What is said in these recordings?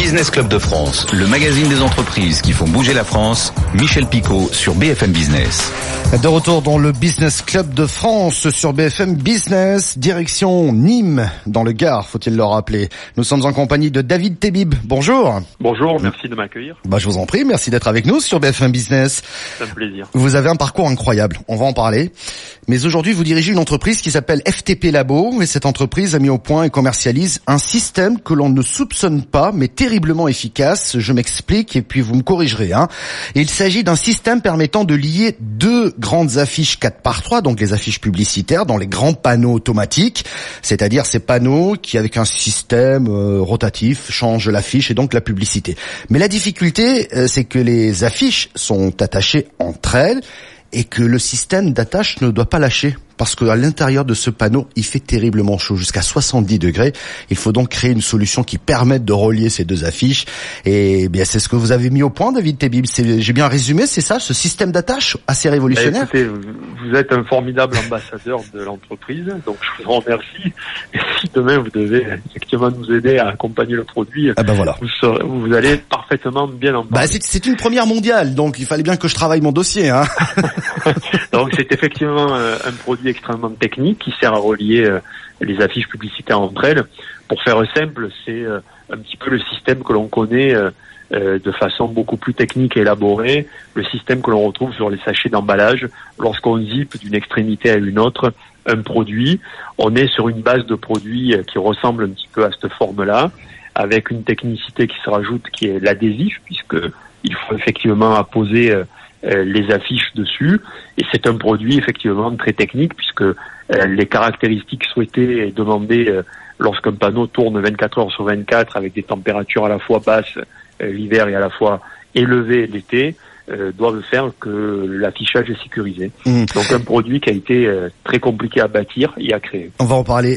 Business Club de France, le magazine des entreprises qui font bouger la France. Michel Picot sur BFM Business. De retour dans le Business Club de France sur BFM Business, direction Nîmes, dans le Gard, faut-il le rappeler. Nous sommes en compagnie de David Tebib. Bonjour. Bonjour, merci de m'accueillir. Bah, je vous en prie, merci d'être avec nous sur BFM Business. C'est un plaisir. Vous avez un parcours incroyable, on va en parler. Mais aujourd'hui, vous dirigez une entreprise qui s'appelle FTP Labo, et cette entreprise a mis au point et commercialise un système que l'on ne soupçonne pas, mais terriblement efficace. Je m'explique, et puis vous me corrigerez. Hein. Il s'agit d'un système permettant de lier deux grandes affiches 4 par 3, donc les affiches publicitaires dans les grands panneaux automatiques, c'est-à-dire ces panneaux qui avec un système euh, rotatif changent l'affiche et donc la publicité. Mais la difficulté, euh, c'est que les affiches sont attachées entre elles et que le système d'attache ne doit pas lâcher parce qu'à l'intérieur de ce panneau, il fait terriblement chaud, jusqu'à 70 degrés. Il faut donc créer une solution qui permette de relier ces deux affiches. Et eh bien, c'est ce que vous avez mis au point, David Tebib. J'ai bien résumé, c'est ça, ce système d'attache assez révolutionnaire? Bah, écoutez, vous êtes un formidable ambassadeur de l'entreprise, donc je vous remercie. Et si demain vous devez effectivement nous aider à accompagner le produit, ah ben voilà. vous, vous allez parfaitement bien en bah, C'est une première mondiale, donc il fallait bien que je travaille mon dossier. Hein. donc c'est effectivement euh, un produit extrêmement technique qui sert à relier euh, les affiches publicitaires entre elles. Pour faire simple, c'est euh, un petit peu le système que l'on connaît euh, de façon beaucoup plus technique et élaborée, le système que l'on retrouve sur les sachets d'emballage lorsqu'on zip d'une extrémité à une autre un produit. On est sur une base de produits qui ressemble un petit peu à cette forme-là, avec une technicité qui se rajoute qui est l'adhésif, puisque il faut effectivement apposer les affiches dessus. Et c'est un produit effectivement très technique puisque euh, les caractéristiques souhaitées et demandées euh, lorsqu'un panneau tourne 24 heures sur 24 avec des températures à la fois basses l'hiver et à la fois élevées l'été doivent faire que l'affichage est sécurisé. Mmh. Donc un produit qui a été très compliqué à bâtir et à créer. On va en parler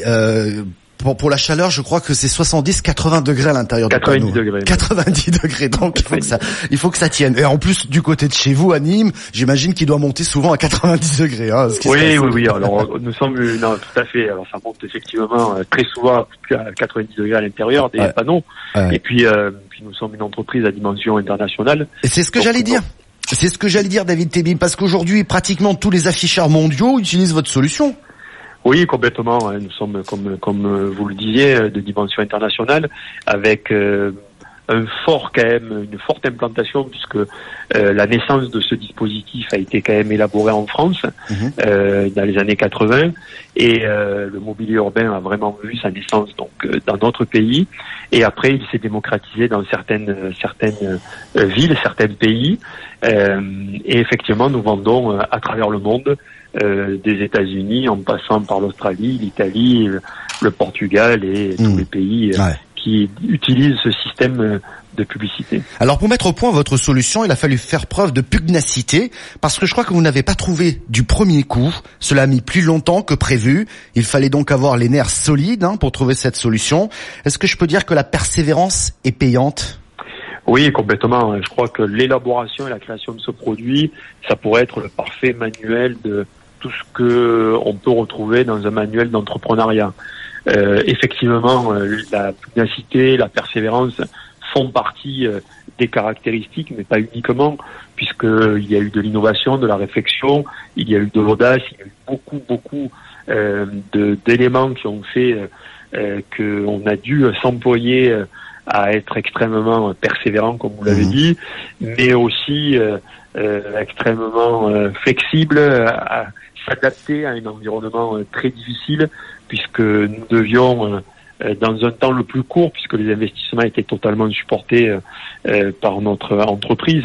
pour, pour la chaleur, je crois que c'est 70-80 degrés à l'intérieur du panneau. 90 degrés. 90 degrés, donc il faut que ça, il faut que ça tienne. Et en plus, du côté de chez vous, à Nîmes, j'imagine qu'il doit monter souvent à 90 degrés. Hein, oui, oui, oui. Alors nous sommes, non, tout à fait. Alors ça monte effectivement euh, très souvent à 90 degrés à l'intérieur des panneaux. Et puis, euh, puis nous sommes une entreprise à dimension internationale. Et c'est ce que j'allais dire. C'est ce que j'allais dire, David Tebim, parce qu'aujourd'hui, pratiquement tous les afficheurs mondiaux utilisent votre solution. Oui, complètement. Hein. Nous sommes, comme, comme vous le disiez, de dimension internationale, avec euh, un fort quand même, une forte implantation puisque euh, la naissance de ce dispositif a été quand même élaborée en France mhm. euh, dans les années 80 et le mobilier urbain a vraiment vu sa naissance donc dans notre pays et après il s'est démocratisé dans certaines certaines villes, certains pays et effectivement nous vendons à travers le monde euh, des États-Unis en passant par l'Australie, l'Italie, le Portugal et tous hmm. les pays euh, qui utilisent ce système euh, de publicité. Alors pour mettre au point votre solution, il a fallu faire preuve de pugnacité parce que je crois que vous n'avez pas trouvé du premier coup. Cela a mis plus longtemps que prévu. Il fallait donc avoir les nerfs solides hein, pour trouver cette solution. Est-ce que je peux dire que la persévérance est payante? Oui, complètement. Je crois que l'élaboration et la création de ce produit, ça pourrait être le parfait manuel de tout ce que on peut retrouver dans un manuel d'entrepreneuriat. Euh, effectivement, euh, la pugnacité, la persévérance font partie euh, des caractéristiques, mais pas uniquement, puisqu'il y a eu de l'innovation, de la réflexion, il y a eu de l'audace, il y a eu beaucoup, beaucoup d'éléments qui ont fait qu'on a dû s'employer à être extrêmement persévérant, comme vous l'avez mmh. dit, mais aussi extrêmement flexible, à, s'adapter à un environnement euh, très difficile puisque nous devions euh, euh, dans un temps le plus court, puisque les investissements étaient totalement supportés par notre entreprise,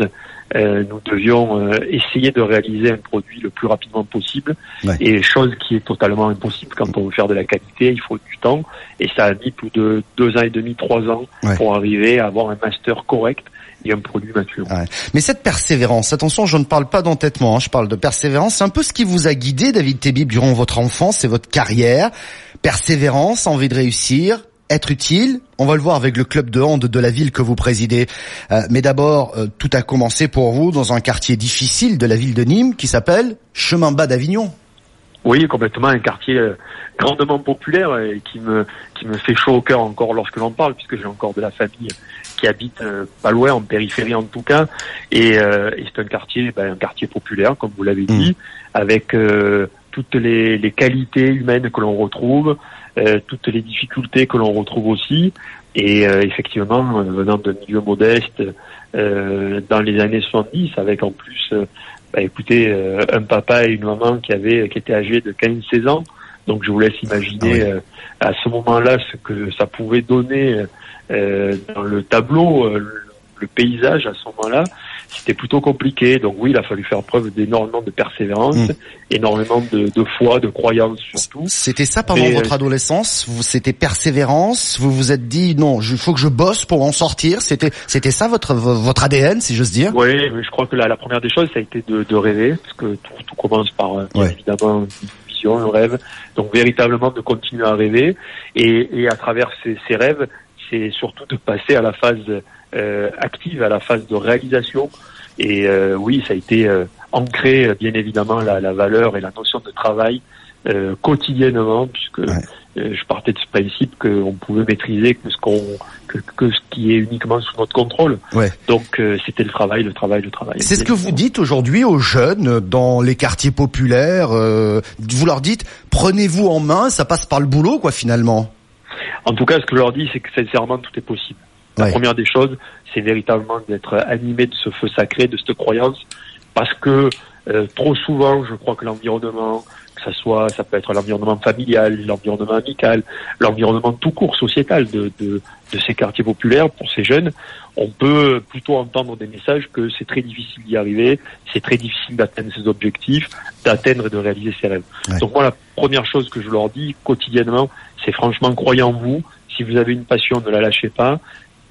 nous devions essayer de réaliser un produit le plus rapidement possible. Et chose qui est totalement impossible quand on veut faire de la qualité, il faut du temps. Et ça a mis plus de deux ans et demi, trois ans pour arriver à avoir un master correct et un produit mature. Mais cette persévérance, attention, je ne parle pas d'entêtement, hein, je parle de persévérance. C'est un peu ce qui vous a guidé, David Tebib, durant votre enfance et votre carrière. Persévérance, envie de réussir, être utile. On va le voir avec le club de hand de la ville que vous présidez. Euh, mais d'abord, euh, tout a commencé pour vous dans un quartier difficile de la ville de Nîmes qui s'appelle Chemin Bas d'Avignon. Oui, complètement, un quartier euh, grandement populaire et qui me qui me fait chaud au cœur encore lorsque l'on parle, puisque j'ai encore de la famille qui habitent pas loin, en périphérie en tout cas, et, c'est un quartier, ben, un quartier populaire, comme vous l'avez dit, mmh. avec toutes les, les, qualités humaines que l'on retrouve, toutes les difficultés que l'on retrouve aussi, et effectivement, venant d'un milieu modeste, dans les années 70, avec en plus bah, écoutez, euh, un papa et une maman qui avaient, qui étaient âgés de 15-16 ans. Donc je vous laisse imaginer ah euh, à ce moment-là ce que ça pouvait donner euh, dans le tableau, le paysage à ce moment-là. C'était plutôt compliqué. Donc oui, il a fallu faire preuve d'énormément de persévérance, hmm. énormément de, de, foi, de croyance surtout. C'était ça pendant votre adolescence? Vous, c'était persévérance? Vous vous êtes dit non, il faut que je bosse pour en sortir? C'était, c'était ça votre votre ADN, si j'ose dire? Oui, je crois que la, la, première des choses, ça a été de, de rêver, parce que tout, tout commence par bien évidemment une vision, un rêve. Donc véritablement de continuer à rêver, et, et à travers ces, ces rêves, c'est surtout de passer à la phase euh, active, à la phase de réalisation. Et euh, oui, ça a été euh, ancré, bien évidemment, la, la, valeur et la notion de travail quotidiennement, puisque je partais de ce principe qu'on pouvait maîtriser que ce qu'on que, que, ce qui est uniquement sous notre contrôle. Ouais. Donc c'était le travail, le travail, le travail. C'est ce que vous dites aujourd'hui aux jeunes dans les quartiers populaires. vous leur dites prenez-vous en main, ça passe par le boulot, quoi, finalement. En tout cas, ce que je leur dis, c'est que sincèrement, tout est possible. La première des choses, c'est véritablement d'être animé de ce feu sacré, de cette croyance, parce que euh, trop souvent, je crois que l'environnement, que ça soit, ça peut être l'environnement familial, l'environnement amical, l'environnement tout court sociétal de, de, de, ces quartiers populaires pour ces jeunes, on peut plutôt entendre des messages que c'est très difficile d'y arriver, c'est très difficile d'atteindre ses objectifs, d'atteindre et de réaliser ses rêves. Donc moi, la première chose que je leur dis quotidiennement, c'est franchement croyez en vous. Si vous avez une passion, ne la lâchez pas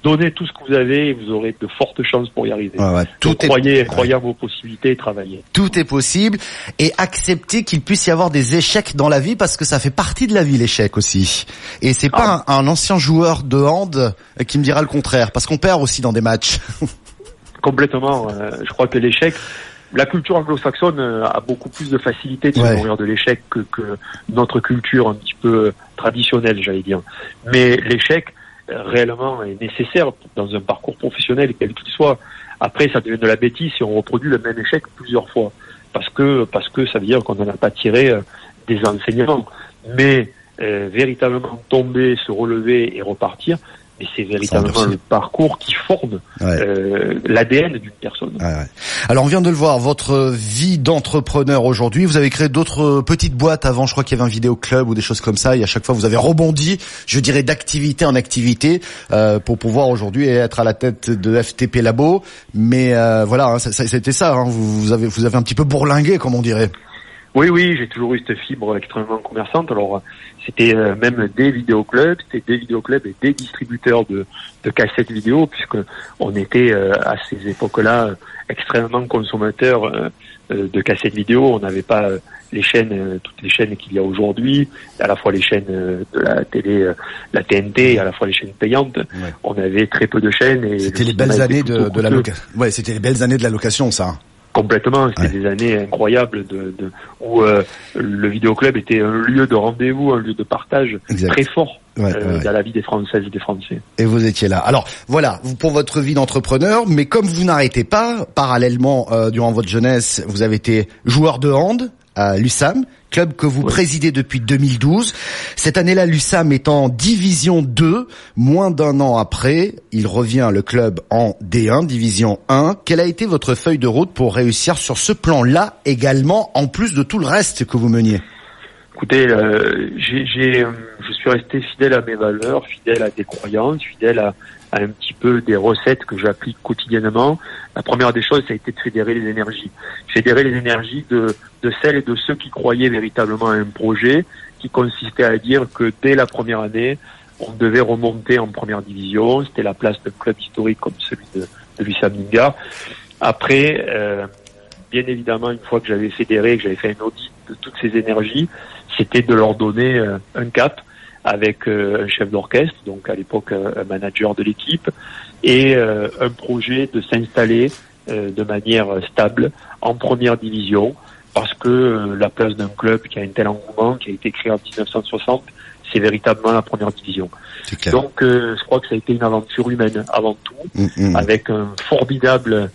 donnez tout ce que vous avez et vous aurez de fortes chances pour y arriver. tout croyez, croyez en vos possibilités et travaillez. Tout est possible et acceptez qu'il puisse y avoir des échecs dans la vie parce que ça fait partie de la vie l'échec aussi. Et c'est pas ah. un, ancien joueur de hand qui me dira le contraire parce qu'on perd aussi dans des matchs. Complètement. Euh, je crois que l'échec, la culture anglo-saxonne euh, a beaucoup plus de facilité de se de l'échec que, que, notre culture un petit peu traditionnelle, j'allais dire. Mais l'échec, réellement est nécessaire dans un parcours professionnel, quel qu'il soit. Après, ça devient de la bêtise si on reproduit le même échec plusieurs fois, parce que parce que ça veut dire qu'on n'en a pas tiré euh, des enseignements. Mais euh, véritablement tomber, se relever et repartir, et c'est véritablement le parcours qui forme euh, l'ADN d'une personne. Alors on vient de le voir, votre vie d'entrepreneur aujourd'hui, vous avez créé d'autres petites boîtes. Avant, je crois qu'il y avait un vidéo club ou des choses comme ça, et à chaque fois vous avez rebondi, je dirais d'activité en activité, euh, pour pouvoir aujourd'hui être à la tête de FTP Labo. Mais euh, voilà, hein, c'était ça, hein, vous, vous, avez, vous avez un petit peu bourlingué, comme on dirait. Oui, oui, j'ai toujours eu cette fibre extrêmement commerçante. Alors, c'était euh, même des vidéoclubs, c'était des vidéoclubs et des distributeurs de, de cassettes vidéo, puisque on était euh, à ces époques-là extrêmement consommateurs euh, de cassettes vidéo. On n'avait pas les chaînes, toutes les chaînes qu'il y a aujourd'hui, à la fois les chaînes de la télé, la TNT, et à la fois les chaînes payantes. On avait très peu de chaînes. Et c'était les belles années de, de la location. Ouais, c'était les belles années de la location, ça. Complètement, c'était des années incroyables de, de où euh, le vidéoclub était un lieu de rendez-vous, un lieu de partage très fort euh, dans la vie des Françaises et des Français. Et vous étiez là. Alors voilà, vous pour votre vie d'entrepreneur, mais comme vous n'arrêtez pas, parallèlement euh, durant votre jeunesse, vous avez été joueur de hand à l'USAM, club que vous présidez depuis 2012. Cette année-là, l'USAM est en Division 2. Moins d'un an après, il revient le club en D1, Division 1. Quelle a été votre feuille de route pour réussir sur ce plan-là également, en plus de tout le reste que vous meniez? Écoutez, euh, j'ai, euh, je suis resté fidèle à mes valeurs, fidèle à des croyances, fidèle à, un petit peu des recettes que j'applique quotidiennement. La première des choses, ça a été de fédérer les énergies. Fédérer les énergies de, de celles et de ceux qui croyaient véritablement à un projet qui consistait à dire que dès la première année, on devait remonter en première division. C'était la place d'un club historique comme celui de, de. Après, euh, bien évidemment, une fois que j'avais fédéré, que j'avais fait un audit de toutes ces énergies, c'était de leur donner euh, un cap avec euh, un chef d'orchestre, donc à l'époque un manager de l'équipe, et euh, un projet de s'installer euh, de manière stable en première division, parce que la place d'un club qui a un tel engouement, qui a été créé en 1960, c'est véritablement la première division. Donc je crois que ça a été une aventure humaine avant tout, mm, mm. avec un formidable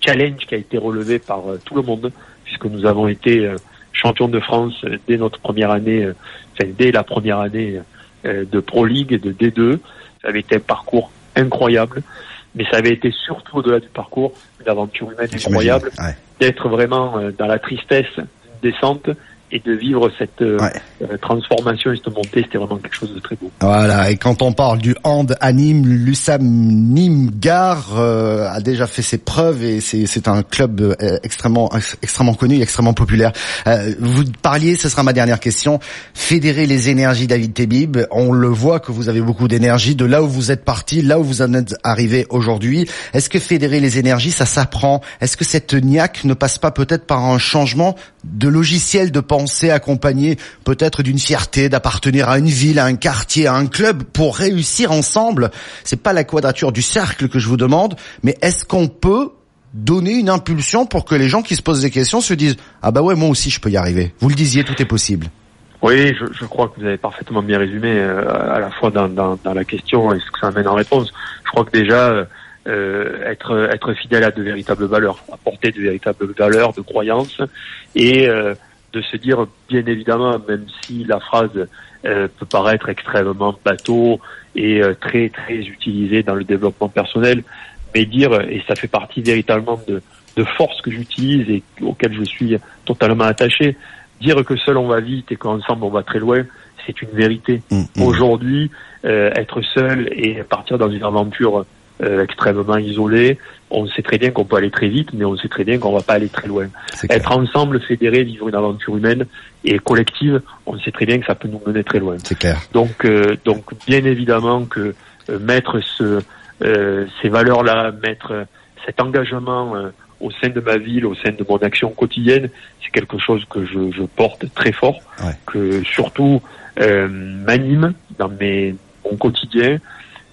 challenge qui a été relevé par tout le monde, puisque nous avons été champions de France dès notre première année, enfin dès la première année de Pro League et de D2. Ça avait été un parcours incroyable mais ça avait été surtout au-delà du parcours une aventure humaine incroyable, d'être vraiment euh, dans la tristesse descente et de vivre cette euh, euh, transformation et cette montée, c'était vraiment quelque chose de très beau. Voilà, et quand on parle du hand anime, l'USAM Nimgar euh, a déjà fait ses preuves et c'est un club euh, extrêmement extrêmement connu, extrêmement populaire. vous parliez, ce sera ma dernière question, fédérer les énergies David Tebib, on le voit que vous avez beaucoup d'énergie de là où vous êtes parti, là où vous en êtes arrivé aujourd'hui. Est-ce que fédérer les énergies, ça s'apprend? Est-ce que cette niaque ne passe pas peut-être par un changement de logiciel de pensée accompagné peut-être d'une fierté d'appartenir à une ville, à un quartier, à un club pour réussir ensemble. C'est pas la quadrature du cercle que je vous demande, mais est-ce qu'on peut donner une impulsion pour que les gens qui se posent des questions se disent ah bah ouais moi aussi je peux y arriver. Vous le disiez, tout est possible. Oui, je, crois que vous avez parfaitement bien résumé euh, à la fois dans, la question et ce que ça amène en réponse. Je crois que déjà euh, être être fidèle à de véritables valeurs, apporter de véritables valeurs, de croyances et euh, de se dire, bien évidemment, même si la phrase euh, peut paraître extrêmement bateau et euh, très très utilisée dans le développement personnel, mais dire, et ça fait partie véritablement de, de forces que j'utilise et auxquelles je suis totalement attaché, dire que seul on va vite et qu'ensemble on va très loin, c'est une vérité. Mmh, mmh. Aujourd'hui, euh, être seul et partir dans une aventure euh, extrêmement isolé. On sait très bien qu'on peut aller très vite, mais on sait très bien qu'on va pas aller très loin. Être ensemble, fédérés, vivre une aventure humaine et collective, on sait très bien que ça peut nous mener très loin. C'est clair. Donc, euh, donc bien évidemment que euh, mettre ce, ces valeurs-là, mettre cet engagement au sein de ma ville, au sein de mon action quotidienne, c'est quelque chose que je, je porte très fort, que surtout m'anime dans mes mon quotidien.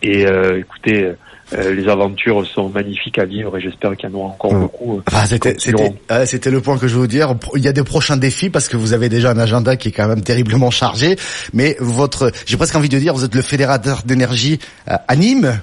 Et écoutez, euh, les aventures sont magnifiques à vivre et j'espère qu'il y en aura encore beaucoup. Ah, c'était le point que je veux vous dire. Il y a des prochains défis parce que vous avez déjà un agenda qui est quand même terriblement chargé. Mais votre, j'ai presque envie de dire, vous êtes le fédérateur d'énergie euh, à Nîmes.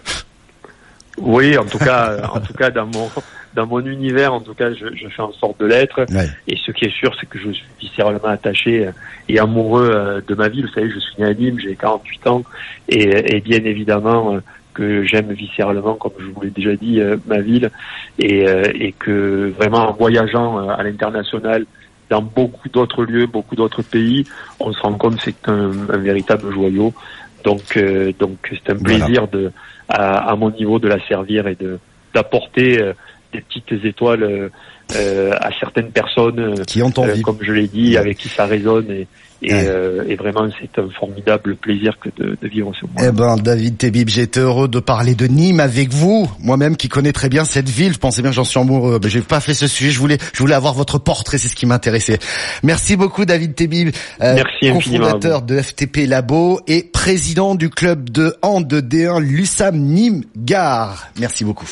Oui, en tout cas, en tout cas dans mon dans mon univers, en tout cas, je, je fais en sorte de l'être. Et ce qui est sûr, c'est que je suis viscéralement attaché et amoureux de ma ville. Vous savez, je suis né à Nîmes, j'ai 48 ans, et, et bien évidemment, que j'aime viscéralement, comme je vous l'ai déjà dit, euh, ma ville, et, euh, et, que vraiment en voyageant euh, à l'international, dans beaucoup d'autres lieux, beaucoup d'autres pays, on se rend compte que c'est un, véritable joyau. Donc, donc c'est un plaisir de, à, à, mon niveau, de la servir et de d'apporter des petites étoiles à certaines personnes, qui ont envie. comme je l'ai dit, avec qui ça résonne et, euh, et, vraiment, c'est un formidable plaisir que de, de vivre ce moment. Eh ben, David Tebib, j'étais heureux de parler de Nîmes avec vous. Moi-même, qui connais très bien cette ville, je pensais bien que j'en suis amoureux. Mais j'ai pas fait ce sujet. Je voulais, je voulais avoir votre portrait. C'est ce qui m'intéressait. Merci beaucoup, David Tebib, euh, cofondateur de FTP Labo et président du club de hand de D1 Lussam Nîmes Gare. Merci beaucoup.